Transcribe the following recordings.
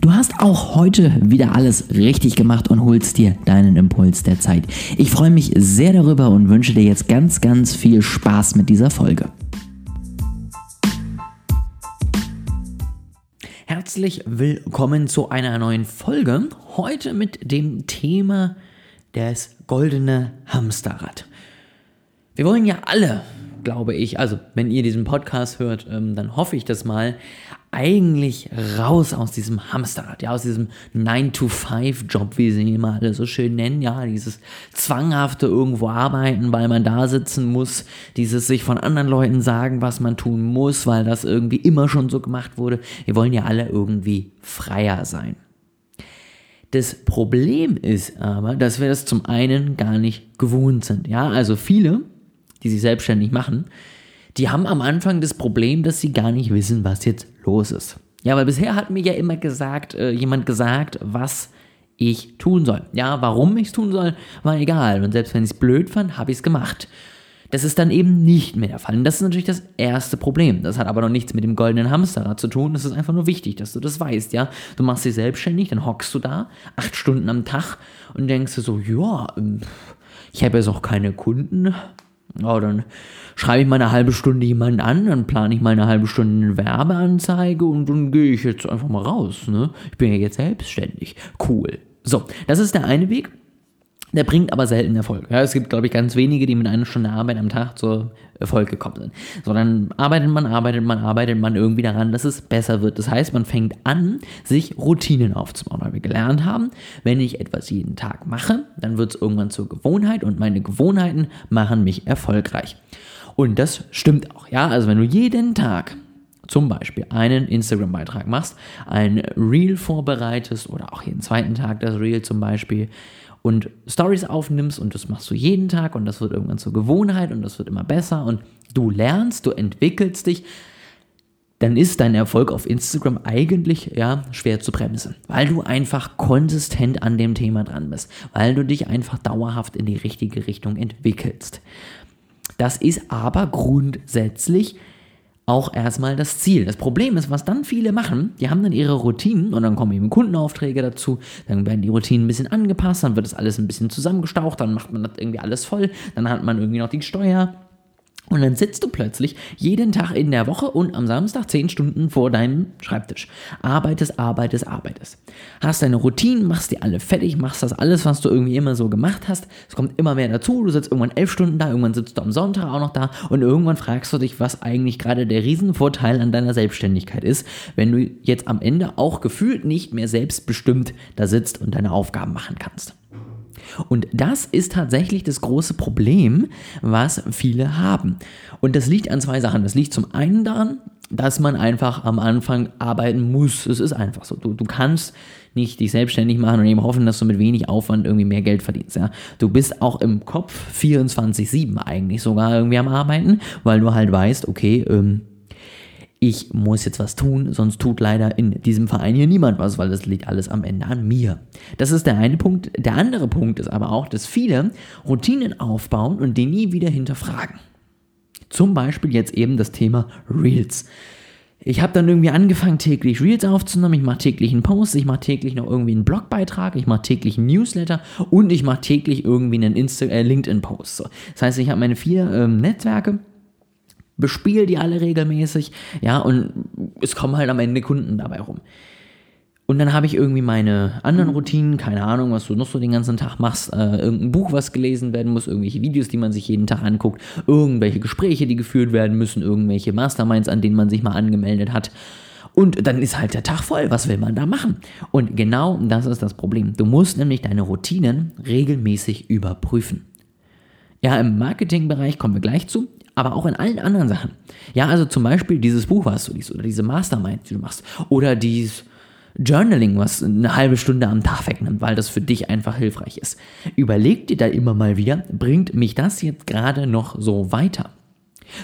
Du hast auch heute wieder alles richtig gemacht und holst dir deinen Impuls der Zeit. Ich freue mich sehr darüber und wünsche dir jetzt ganz, ganz viel Spaß mit dieser Folge. Herzlich willkommen zu einer neuen Folge. Heute mit dem Thema das goldene Hamsterrad. Wir wollen ja alle glaube ich, also wenn ihr diesen Podcast hört, ähm, dann hoffe ich das mal, eigentlich raus aus diesem Hamsterrad, ja, aus diesem 9-to-5-Job, wie sie ihn immer alle so schön nennen, ja, dieses zwanghafte irgendwo arbeiten, weil man da sitzen muss, dieses sich von anderen Leuten sagen, was man tun muss, weil das irgendwie immer schon so gemacht wurde. Wir wollen ja alle irgendwie freier sein. Das Problem ist aber, dass wir das zum einen gar nicht gewohnt sind. Ja, also viele die sich selbstständig machen, die haben am Anfang das Problem, dass sie gar nicht wissen, was jetzt los ist. Ja, weil bisher hat mir ja immer gesagt, äh, jemand gesagt, was ich tun soll. Ja, warum ich es tun soll, war egal. Und selbst wenn ich es blöd fand, habe ich es gemacht. Das ist dann eben nicht mehr der Fall. Und das ist natürlich das erste Problem. Das hat aber noch nichts mit dem goldenen Hamsterrad zu tun. Das ist einfach nur wichtig, dass du das weißt, ja. Du machst dich selbstständig, dann hockst du da, acht Stunden am Tag und denkst du so, ja, ähm, ich habe jetzt auch keine Kunden. Ja, dann schreibe ich mal eine halbe Stunde jemanden an, dann plane ich mal eine halbe Stunde eine Werbeanzeige und dann gehe ich jetzt einfach mal raus. Ne? Ich bin ja jetzt selbstständig. Cool. So, das ist der eine Weg. Der bringt aber selten Erfolg. Ja, es gibt, glaube ich, ganz wenige, die mit einer Stunde Arbeit am Tag zur Erfolg gekommen sind. Sondern arbeitet man, arbeitet man, arbeitet man irgendwie daran, dass es besser wird. Das heißt, man fängt an, sich Routinen aufzubauen, weil wir gelernt haben, wenn ich etwas jeden Tag mache, dann wird es irgendwann zur Gewohnheit und meine Gewohnheiten machen mich erfolgreich. Und das stimmt auch, ja. Also wenn du jeden Tag zum Beispiel einen Instagram-Beitrag machst, ein Reel vorbereitest oder auch jeden zweiten Tag das Reel zum Beispiel und Stories aufnimmst und das machst du jeden Tag und das wird irgendwann zur Gewohnheit und das wird immer besser und du lernst, du entwickelst dich, dann ist dein Erfolg auf Instagram eigentlich ja schwer zu bremsen, weil du einfach konsistent an dem Thema dran bist, weil du dich einfach dauerhaft in die richtige Richtung entwickelst. Das ist aber grundsätzlich auch erstmal das Ziel. Das Problem ist, was dann viele machen, die haben dann ihre Routinen und dann kommen eben Kundenaufträge dazu, dann werden die Routinen ein bisschen angepasst, dann wird das alles ein bisschen zusammengestaucht, dann macht man das irgendwie alles voll, dann hat man irgendwie noch die Steuer, und dann sitzt du plötzlich jeden Tag in der Woche und am Samstag zehn Stunden vor deinem Schreibtisch. Arbeitest, arbeitest, arbeitest. Hast deine Routinen, machst die alle fertig, machst das alles, was du irgendwie immer so gemacht hast. Es kommt immer mehr dazu. Du sitzt irgendwann elf Stunden da, irgendwann sitzt du am Sonntag auch noch da und irgendwann fragst du dich, was eigentlich gerade der Riesenvorteil an deiner Selbstständigkeit ist, wenn du jetzt am Ende auch gefühlt nicht mehr selbstbestimmt da sitzt und deine Aufgaben machen kannst. Und das ist tatsächlich das große Problem, was viele haben. Und das liegt an zwei Sachen. Das liegt zum einen daran, dass man einfach am Anfang arbeiten muss. Es ist einfach so. Du, du kannst nicht dich selbstständig machen und eben hoffen, dass du mit wenig Aufwand irgendwie mehr Geld verdienst. Ja? Du bist auch im Kopf 24-7 eigentlich sogar irgendwie am Arbeiten, weil du halt weißt, okay, ähm, ich muss jetzt was tun, sonst tut leider in diesem Verein hier niemand was, weil das liegt alles am Ende an mir. Das ist der eine Punkt. Der andere Punkt ist aber auch, dass viele Routinen aufbauen und die nie wieder hinterfragen. Zum Beispiel jetzt eben das Thema Reels. Ich habe dann irgendwie angefangen, täglich Reels aufzunehmen. Ich mache täglich einen Post, ich mache täglich noch irgendwie einen Blogbeitrag, ich mache täglich einen Newsletter und ich mache täglich irgendwie einen äh, LinkedIn-Post. So. Das heißt, ich habe meine vier ähm, Netzwerke bespiele die alle regelmäßig, ja, und es kommen halt am Ende Kunden dabei rum. Und dann habe ich irgendwie meine anderen Routinen, keine Ahnung, was du noch so den ganzen Tag machst, äh, irgendein Buch, was gelesen werden muss, irgendwelche Videos, die man sich jeden Tag anguckt, irgendwelche Gespräche, die geführt werden müssen, irgendwelche Masterminds, an denen man sich mal angemeldet hat. Und dann ist halt der Tag voll. Was will man da machen? Und genau das ist das Problem. Du musst nämlich deine Routinen regelmäßig überprüfen. Ja, im Marketingbereich kommen wir gleich zu aber auch in allen anderen Sachen. Ja, also zum Beispiel dieses Buch, was du liest, oder diese Mastermind, die du machst, oder dieses Journaling, was eine halbe Stunde am Tag wegnimmt, weil das für dich einfach hilfreich ist. Überleg dir da immer mal wieder, bringt mich das jetzt gerade noch so weiter?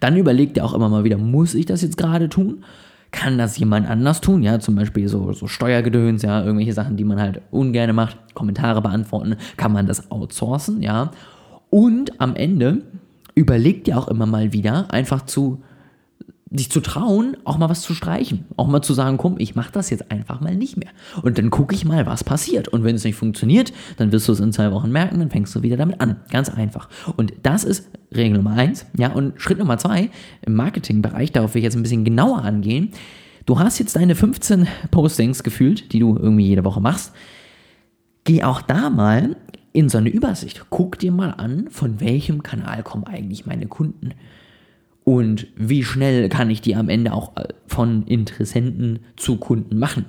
Dann überleg dir auch immer mal wieder, muss ich das jetzt gerade tun? Kann das jemand anders tun? Ja, zum Beispiel so, so Steuergedöns, ja, irgendwelche Sachen, die man halt ungern macht, Kommentare beantworten, kann man das outsourcen, ja. Und am Ende überleg dir auch immer mal wieder, einfach zu sich zu trauen, auch mal was zu streichen. Auch mal zu sagen, komm, ich mache das jetzt einfach mal nicht mehr. Und dann gucke ich mal, was passiert. Und wenn es nicht funktioniert, dann wirst du es in zwei Wochen merken, dann fängst du wieder damit an. Ganz einfach. Und das ist Regel Nummer eins. Ja, und Schritt Nummer zwei im Marketingbereich, darauf will ich jetzt ein bisschen genauer angehen. Du hast jetzt deine 15 Postings gefühlt, die du irgendwie jede Woche machst. Geh auch da mal in so eine Übersicht. Guck dir mal an, von welchem Kanal kommen eigentlich meine Kunden und wie schnell kann ich die am Ende auch äh, von Interessenten zu Kunden machen.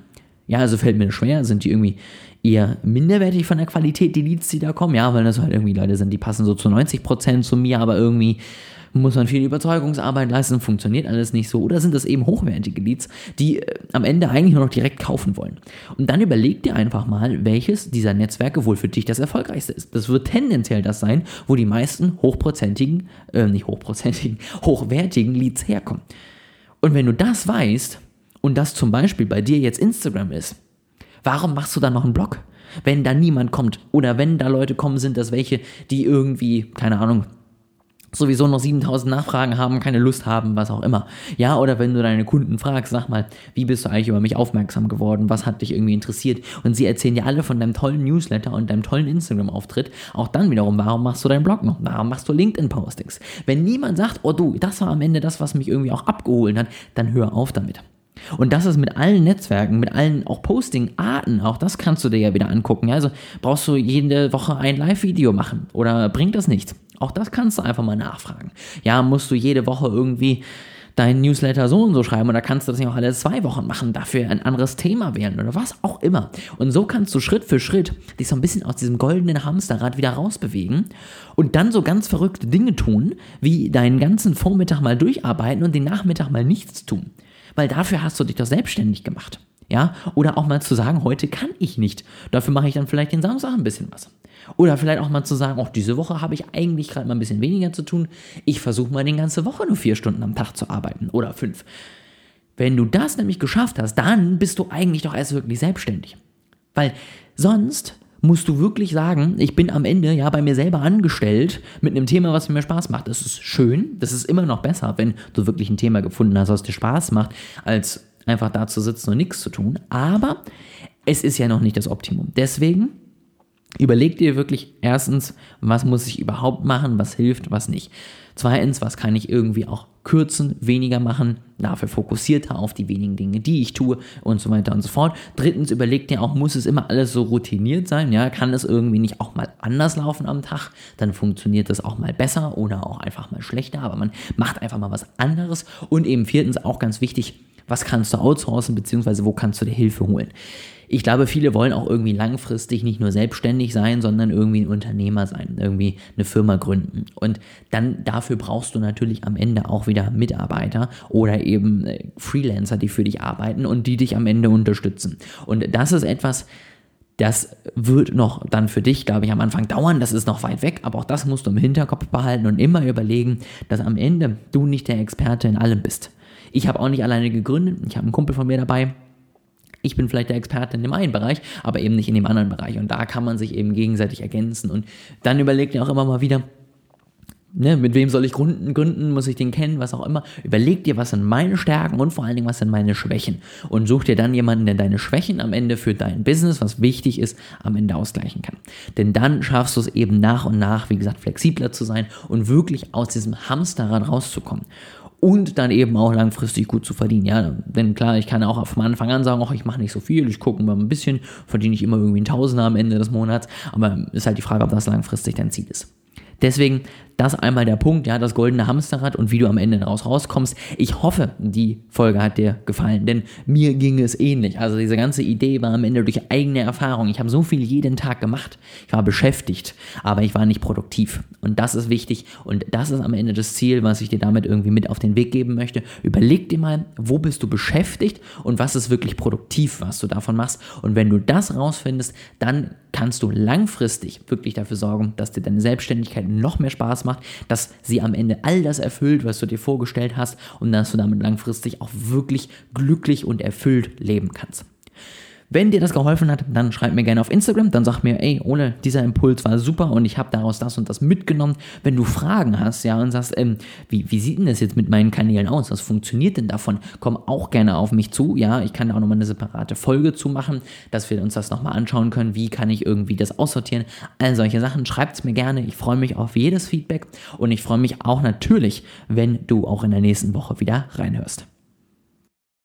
Ja, also fällt mir schwer, sind die irgendwie eher minderwertig von der Qualität, die Leads, die da kommen, ja, weil das halt irgendwie Leute sind, die passen so zu 90% zu mir, aber irgendwie muss man viel Überzeugungsarbeit leisten, funktioniert alles nicht so. Oder sind das eben hochwertige Leads, die äh, am Ende eigentlich nur noch direkt kaufen wollen? Und dann überleg dir einfach mal, welches dieser Netzwerke wohl für dich das erfolgreichste ist. Das wird tendenziell das sein, wo die meisten hochprozentigen, äh, nicht hochprozentigen, hochwertigen Leads herkommen. Und wenn du das weißt und das zum Beispiel bei dir jetzt Instagram ist, warum machst du dann noch einen Blog? Wenn da niemand kommt oder wenn da Leute kommen sind, dass welche, die irgendwie, keine Ahnung, sowieso noch 7000 Nachfragen haben, keine Lust haben, was auch immer. Ja, oder wenn du deine Kunden fragst, sag mal, wie bist du eigentlich über mich aufmerksam geworden? Was hat dich irgendwie interessiert? Und sie erzählen dir alle von deinem tollen Newsletter und deinem tollen Instagram-Auftritt. Auch dann wiederum, warum machst du deinen Blog noch? Warum machst du LinkedIn-Postings? Wenn niemand sagt, oh du, das war am Ende das, was mich irgendwie auch abgeholt hat, dann hör auf damit. Und das ist mit allen Netzwerken, mit allen auch Posting-Arten, auch das kannst du dir ja wieder angucken. Also brauchst du jede Woche ein Live-Video machen oder bringt das nichts? Auch das kannst du einfach mal nachfragen. Ja, musst du jede Woche irgendwie deinen Newsletter so und so schreiben oder kannst du das nicht auch alle zwei Wochen machen, dafür ein anderes Thema wählen oder was auch immer. Und so kannst du Schritt für Schritt dich so ein bisschen aus diesem goldenen Hamsterrad wieder rausbewegen und dann so ganz verrückte Dinge tun, wie deinen ganzen Vormittag mal durcharbeiten und den Nachmittag mal nichts tun. Weil dafür hast du dich doch selbstständig gemacht. Ja, oder auch mal zu sagen, heute kann ich nicht. Dafür mache ich dann vielleicht den Samstag ein bisschen was. Oder vielleicht auch mal zu sagen, auch diese Woche habe ich eigentlich gerade mal ein bisschen weniger zu tun. Ich versuche mal die ganze Woche nur vier Stunden am Tag zu arbeiten oder fünf. Wenn du das nämlich geschafft hast, dann bist du eigentlich doch erst wirklich selbstständig. Weil sonst musst du wirklich sagen, ich bin am Ende ja bei mir selber angestellt mit einem Thema, was mir Spaß macht. Das ist schön, das ist immer noch besser, wenn du wirklich ein Thema gefunden hast, was dir Spaß macht, als einfach da zu sitzen und nichts zu tun. Aber es ist ja noch nicht das Optimum. Deswegen Überleg dir wirklich erstens, was muss ich überhaupt machen, was hilft, was nicht. Zweitens, was kann ich irgendwie auch kürzen, weniger machen, dafür fokussierter auf die wenigen Dinge, die ich tue und so weiter und so fort. Drittens, überleg dir auch, muss es immer alles so routiniert sein? Ja, kann es irgendwie nicht auch mal anders laufen am Tag? Dann funktioniert das auch mal besser oder auch einfach mal schlechter, aber man macht einfach mal was anderes. Und eben viertens, auch ganz wichtig, was kannst du outsourcen, beziehungsweise wo kannst du dir Hilfe holen? ich glaube, viele wollen auch irgendwie langfristig nicht nur selbstständig sein, sondern irgendwie ein Unternehmer sein, irgendwie eine Firma gründen. Und dann dafür brauchst du natürlich am Ende auch wieder Mitarbeiter oder eben äh, Freelancer, die für dich arbeiten und die dich am Ende unterstützen. Und das ist etwas, das wird noch dann für dich, glaube ich, am Anfang dauern. Das ist noch weit weg, aber auch das musst du im Hinterkopf behalten und immer überlegen, dass am Ende du nicht der Experte in allem bist. Ich habe auch nicht alleine gegründet. Ich habe einen Kumpel von mir dabei, ich bin vielleicht der Experte in dem einen Bereich, aber eben nicht in dem anderen Bereich. Und da kann man sich eben gegenseitig ergänzen. Und dann überlegt ihr auch immer mal wieder, Ne, mit wem soll ich gründen, gründen, muss ich den kennen, was auch immer. Überleg dir, was sind meine Stärken und vor allen Dingen, was sind meine Schwächen. Und such dir dann jemanden, der deine Schwächen am Ende für dein Business, was wichtig ist, am Ende ausgleichen kann. Denn dann schaffst du es eben nach und nach, wie gesagt, flexibler zu sein und wirklich aus diesem Hamsterrad rauszukommen und dann eben auch langfristig gut zu verdienen. Ja, denn klar, ich kann auch von Anfang an sagen, ach, ich mache nicht so viel, ich gucke mal ein bisschen, verdiene ich immer irgendwie ein Tausender am Ende des Monats, aber ist halt die Frage, ob das langfristig dein Ziel ist. Deswegen das einmal der Punkt, ja, das goldene Hamsterrad und wie du am Ende daraus rauskommst. Ich hoffe, die Folge hat dir gefallen, denn mir ging es ähnlich. Also diese ganze Idee war am Ende durch eigene Erfahrung. Ich habe so viel jeden Tag gemacht. Ich war beschäftigt, aber ich war nicht produktiv. Und das ist wichtig und das ist am Ende das Ziel, was ich dir damit irgendwie mit auf den Weg geben möchte. Überleg dir mal, wo bist du beschäftigt und was ist wirklich produktiv, was du davon machst. Und wenn du das rausfindest, dann kannst du langfristig wirklich dafür sorgen, dass dir deine Selbstständigkeit noch mehr Spaß macht, dass sie am Ende all das erfüllt, was du dir vorgestellt hast und dass du damit langfristig auch wirklich glücklich und erfüllt leben kannst. Wenn dir das geholfen hat, dann schreib mir gerne auf Instagram, dann sag mir, ey, Ole, dieser Impuls war super und ich habe daraus das und das mitgenommen. Wenn du Fragen hast, ja, und sagst, ähm, wie, wie sieht denn das jetzt mit meinen Kanälen aus? Was funktioniert denn davon? Komm auch gerne auf mich zu, ja, ich kann da auch nochmal eine separate Folge zu machen, dass wir uns das nochmal anschauen können, wie kann ich irgendwie das aussortieren. All solche Sachen, schreibt es mir gerne. Ich freue mich auf jedes Feedback und ich freue mich auch natürlich, wenn du auch in der nächsten Woche wieder reinhörst.